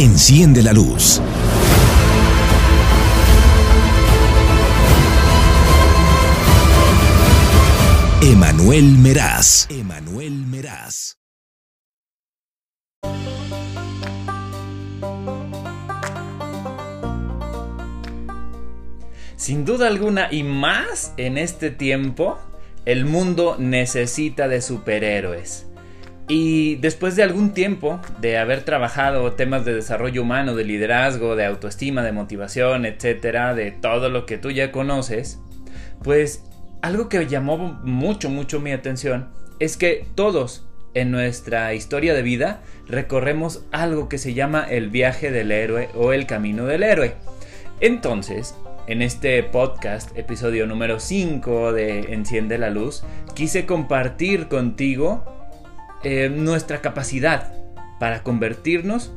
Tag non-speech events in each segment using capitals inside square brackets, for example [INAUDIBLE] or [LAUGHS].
Enciende la luz. Emanuel Meraz. Emanuel Meraz. Sin duda alguna y más en este tiempo, el mundo necesita de superhéroes. Y después de algún tiempo de haber trabajado temas de desarrollo humano, de liderazgo, de autoestima, de motivación, etcétera, de todo lo que tú ya conoces, pues algo que llamó mucho, mucho mi atención es que todos en nuestra historia de vida recorremos algo que se llama el viaje del héroe o el camino del héroe. Entonces, en este podcast, episodio número 5 de Enciende la Luz, quise compartir contigo eh, nuestra capacidad para convertirnos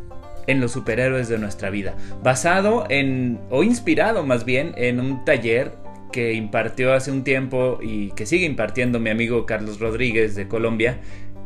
en los superhéroes de nuestra vida, basado en, o inspirado más bien, en un taller que impartió hace un tiempo y que sigue impartiendo mi amigo Carlos Rodríguez de Colombia.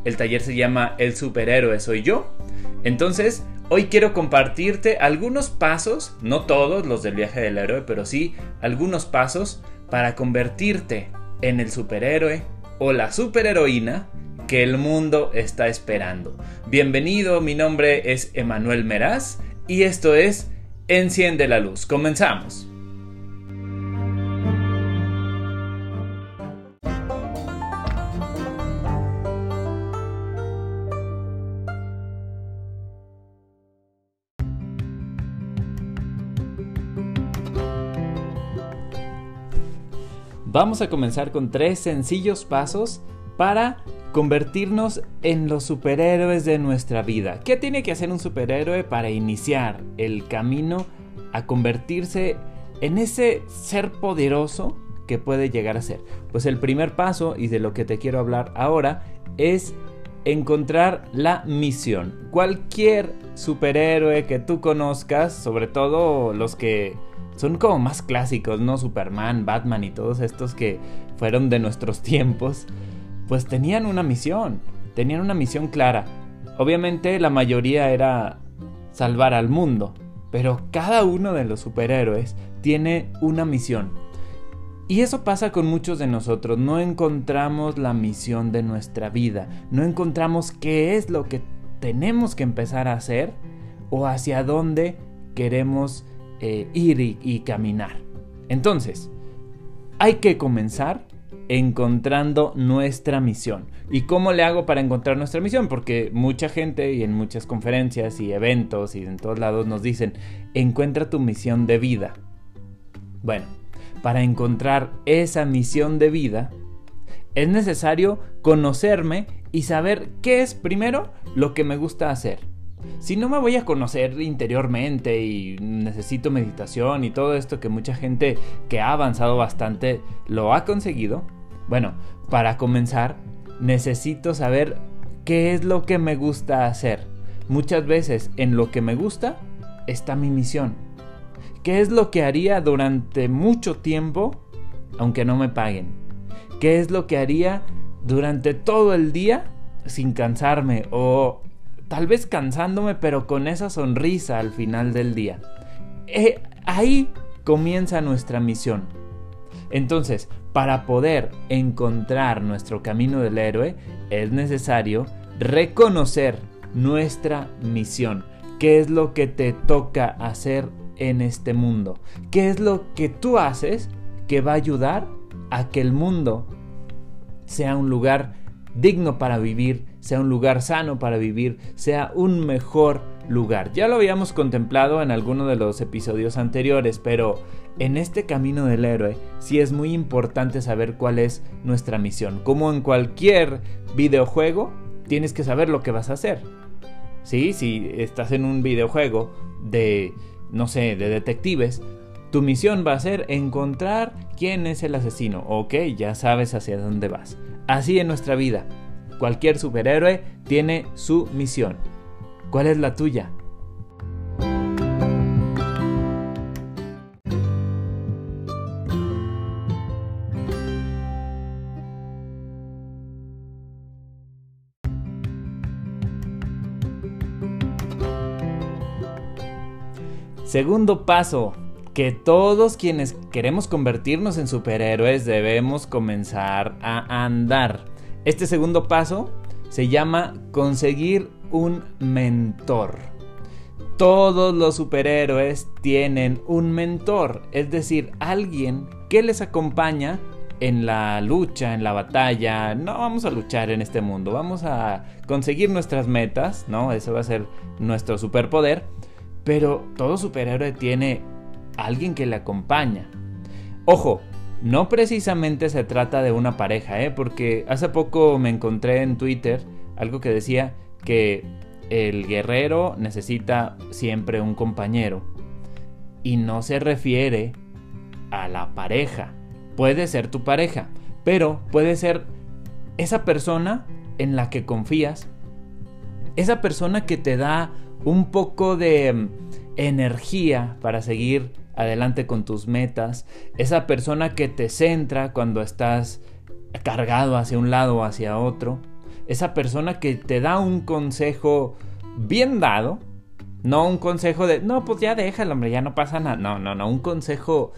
El taller se llama El superhéroe soy yo. Entonces, hoy quiero compartirte algunos pasos, no todos los del viaje del héroe, pero sí algunos pasos para convertirte en el superhéroe o la superheroína que el mundo está esperando. Bienvenido, mi nombre es Emanuel Meraz y esto es Enciende la Luz. Comenzamos. Vamos a comenzar con tres sencillos pasos para convertirnos en los superhéroes de nuestra vida. ¿Qué tiene que hacer un superhéroe para iniciar el camino a convertirse en ese ser poderoso que puede llegar a ser? Pues el primer paso, y de lo que te quiero hablar ahora, es encontrar la misión. Cualquier superhéroe que tú conozcas, sobre todo los que son como más clásicos, ¿no? Superman, Batman y todos estos que fueron de nuestros [LAUGHS] tiempos, pues tenían una misión, tenían una misión clara. Obviamente la mayoría era salvar al mundo, pero cada uno de los superhéroes tiene una misión. Y eso pasa con muchos de nosotros, no encontramos la misión de nuestra vida, no encontramos qué es lo que tenemos que empezar a hacer o hacia dónde queremos eh, ir y caminar. Entonces, hay que comenzar encontrando nuestra misión. ¿Y cómo le hago para encontrar nuestra misión? Porque mucha gente y en muchas conferencias y eventos y en todos lados nos dicen, encuentra tu misión de vida. Bueno, para encontrar esa misión de vida, es necesario conocerme y saber qué es primero lo que me gusta hacer. Si no me voy a conocer interiormente y necesito meditación y todo esto que mucha gente que ha avanzado bastante lo ha conseguido, bueno, para comenzar necesito saber qué es lo que me gusta hacer. Muchas veces en lo que me gusta está mi misión. ¿Qué es lo que haría durante mucho tiempo aunque no me paguen? ¿Qué es lo que haría durante todo el día sin cansarme o tal vez cansándome, pero con esa sonrisa al final del día. Eh, ahí comienza nuestra misión. Entonces, para poder encontrar nuestro camino del héroe, es necesario reconocer nuestra misión. ¿Qué es lo que te toca hacer en este mundo? ¿Qué es lo que tú haces que va a ayudar a que el mundo sea un lugar digno para vivir, sea un lugar sano para vivir, sea un mejor lugar. Ya lo habíamos contemplado en alguno de los episodios anteriores, pero en este camino del héroe sí es muy importante saber cuál es nuestra misión. Como en cualquier videojuego, tienes que saber lo que vas a hacer. ¿Sí? Si estás en un videojuego de, no sé, de detectives, tu misión va a ser encontrar quién es el asesino. Ok, ya sabes hacia dónde vas. Así en nuestra vida. Cualquier superhéroe tiene su misión. ¿Cuál es la tuya? Segundo paso, que todos quienes queremos convertirnos en superhéroes debemos comenzar a andar. Este segundo paso se llama conseguir un mentor. Todos los superhéroes tienen un mentor, es decir, alguien que les acompaña en la lucha, en la batalla. No vamos a luchar en este mundo, vamos a conseguir nuestras metas, ¿no? Ese va a ser nuestro superpoder. Pero todo superhéroe tiene alguien que le acompaña. Ojo, no precisamente se trata de una pareja, ¿eh? Porque hace poco me encontré en Twitter algo que decía que el guerrero necesita siempre un compañero. Y no se refiere a la pareja. Puede ser tu pareja, pero puede ser esa persona en la que confías. Esa persona que te da un poco de mm, energía para seguir adelante con tus metas. Esa persona que te centra cuando estás cargado hacia un lado o hacia otro. Esa persona que te da un consejo bien dado. No un consejo de, no, pues ya déjalo, hombre, ya no pasa nada. No, no, no, un consejo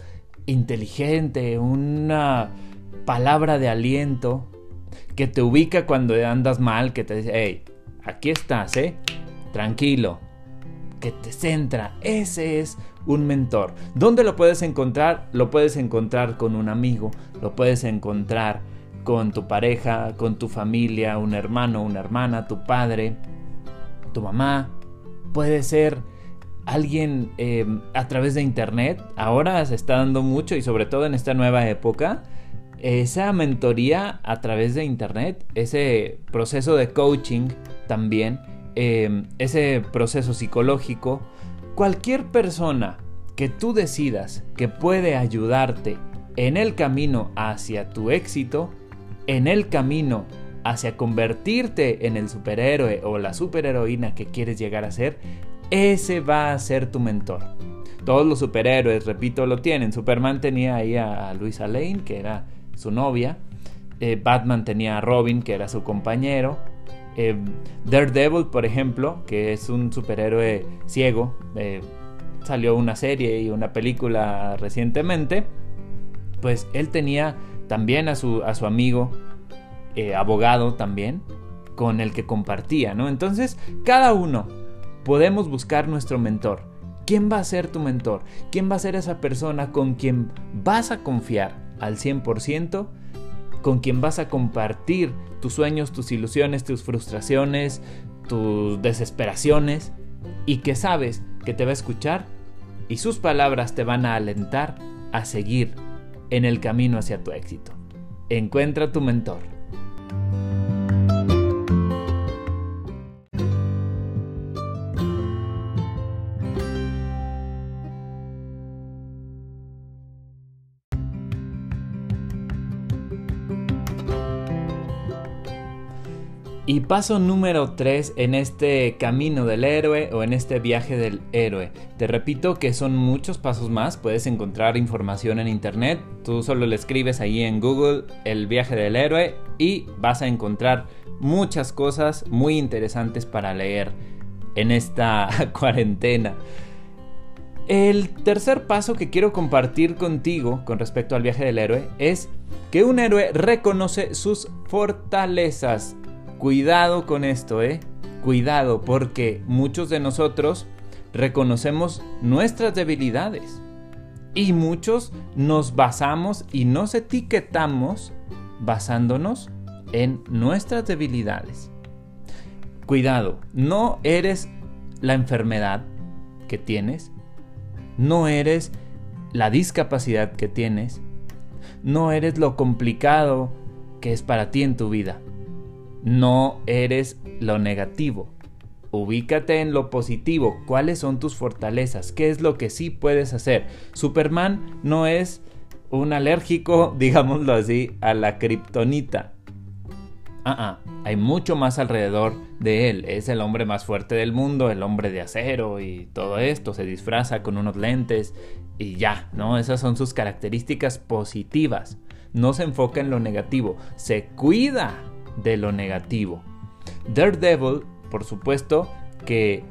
inteligente, una palabra de aliento que te ubica cuando andas mal, que te dice, hey, aquí estás, ¿eh? Tranquilo, que te centra. Ese es un mentor. ¿Dónde lo puedes encontrar? Lo puedes encontrar con un amigo, lo puedes encontrar con tu pareja, con tu familia, un hermano, una hermana, tu padre, tu mamá. Puede ser alguien eh, a través de internet. Ahora se está dando mucho y sobre todo en esta nueva época. Esa mentoría a través de internet, ese proceso de coaching también, eh, ese proceso psicológico, cualquier persona que tú decidas que puede ayudarte en el camino hacia tu éxito, en el camino hacia convertirte en el superhéroe o la superheroína que quieres llegar a ser, ese va a ser tu mentor. Todos los superhéroes, repito, lo tienen. Superman tenía ahí a, Luisa Lane, que era su novia. Eh, Batman tenía a Robin, que era su compañero. Eh, Daredevil, por ejemplo, que es un superhéroe ciego. Eh, salió una serie y una película recientemente. Pues él tenía también a su, a su amigo, abogado también, con el que compartía, ¿no? Entonces, cada uno podemos buscar nuestro mentor. ¿Quién va a ser tu mentor? ¿Quién va a ser esa persona con quien vas a confiar al 100%? Con quien vas a compartir tus sueños, tus ilusiones, tus frustraciones, tus desesperaciones y que sabes que te va a escuchar y sus palabras te van a alentar a seguir en el camino hacia tu éxito. Encuentra tu mentor. Y paso número 3 en este camino del héroe o en este viaje del héroe. Te repito que son muchos pasos más, puedes encontrar información en internet, tú solo le escribes ahí en Google el viaje del héroe y vas a encontrar muchas cosas muy interesantes para leer en esta [LAUGHS] cuarentena. El tercer paso que quiero compartir contigo con respecto al viaje del héroe es que un héroe reconoce sus fortalezas Cuidado con esto, ¿eh? Cuidado, porque muchos de nosotros reconocemos nuestras debilidades. Y muchos nos basamos y nos etiquetamos basándonos en nuestras debilidades. Cuidado, no eres la enfermedad que tienes, no eres la discapacidad que tienes, no eres lo complicado que es para ti en tu vida no eres lo negativo. Ubícate en lo positivo. ¿Cuáles son tus fortalezas? ¿Qué es lo que sí puedes hacer? Superman no es un alérgico, [LAUGHS] digámoslo así, a la kriptonita. Ah, ah, hay mucho más alrededor de él. Es el hombre más fuerte del mundo, el hombre de acero y todo esto. Se disfraza con unos lentes y ya, ¿no? Esas son sus características positivas. No se enfoca en lo negativo, se cuida de lo negativo. Daredevil, por supuesto, que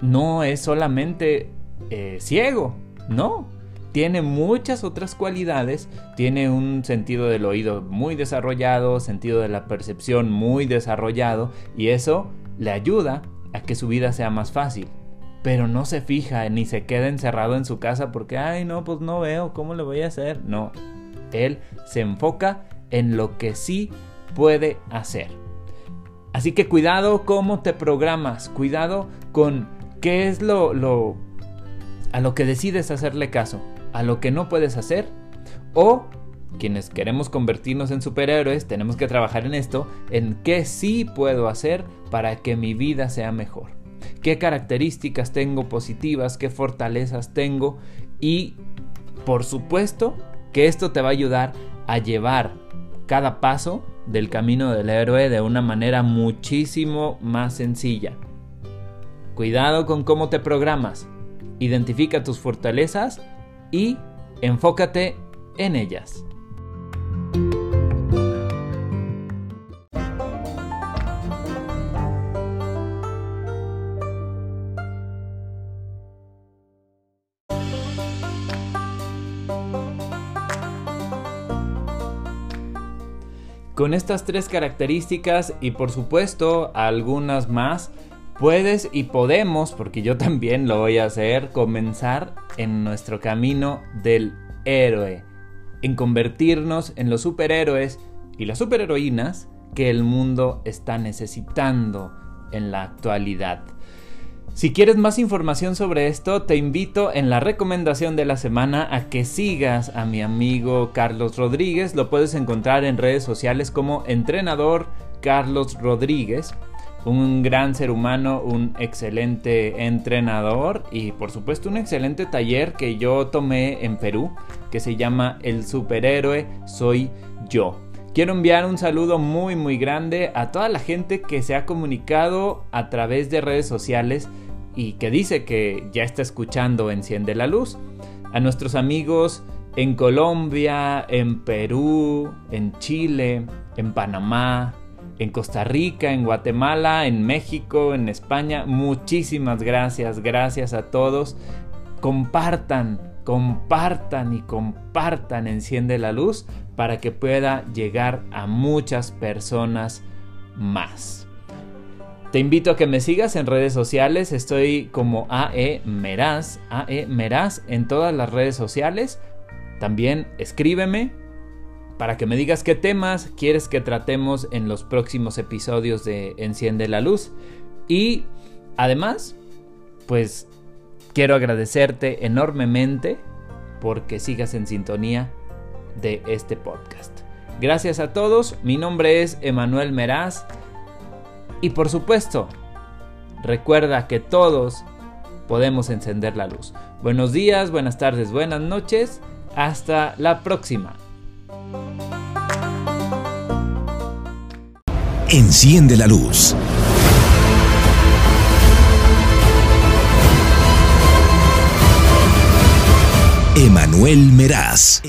no es solamente eh, ciego, no. Tiene muchas otras cualidades, tiene un sentido del oído muy desarrollado, sentido de la percepción muy desarrollado y eso le ayuda a que su vida sea más fácil. Pero no se fija ni se queda encerrado en su casa porque, ay, no, pues no veo, ¿cómo le voy a hacer? No, él se enfoca en lo que sí puede hacer. Así que cuidado cómo te programas, cuidado con qué es lo, a lo que decides hacerle caso, a lo que no puedes hacer o quienes queremos convertirnos en superhéroes tenemos que trabajar en esto, en qué sí puedo hacer para que mi vida sea mejor. ¿Qué características tengo positivas? ¿Qué fortalezas tengo? Y por supuesto que esto te va a ayudar a llevar cada paso del camino del héroe de una manera muchísimo más sencilla. Cuidado con cómo te programas. Identifica tus fortalezas y enfócate en ellas. Con estas tres características y por supuesto algunas más, puedes y podemos, porque yo también lo voy a hacer, comenzar en nuestro camino del héroe, en convertirnos en los superhéroes y las superheroínas que el mundo está necesitando en la actualidad. Si quieres más información sobre esto, te invito en la recomendación de la semana a que sigas a mi amigo Carlos Rodríguez. Lo puedes encontrar en redes sociales como entrenador Carlos Rodríguez. Un gran ser humano, un excelente entrenador y por supuesto un excelente taller que yo tomé en Perú que se llama El superhéroe soy yo. Quiero enviar un saludo muy muy grande a toda la gente que se ha comunicado a través de redes sociales y que dice que ya está escuchando Enciende la Luz. A nuestros amigos en Colombia, en Perú, en Chile, en Panamá, en Costa Rica, en Guatemala, en México, en España. Muchísimas gracias, gracias a todos. Compartan, compartan y compartan Enciende la Luz para que pueda llegar a muchas personas más. Te invito a que me sigas en redes sociales. Estoy como AE Meraz, AE Meraz en todas las redes sociales. También escríbeme para que me digas qué temas quieres que tratemos en los próximos episodios de Enciende la Luz. Y además, pues quiero agradecerte enormemente porque sigas en sintonía de este podcast. Gracias a todos, mi nombre es Emanuel Meraz y por supuesto, recuerda que todos podemos encender la luz. Buenos días, buenas tardes, buenas noches. Hasta la próxima. Enciende la luz. Emanuel Meraz.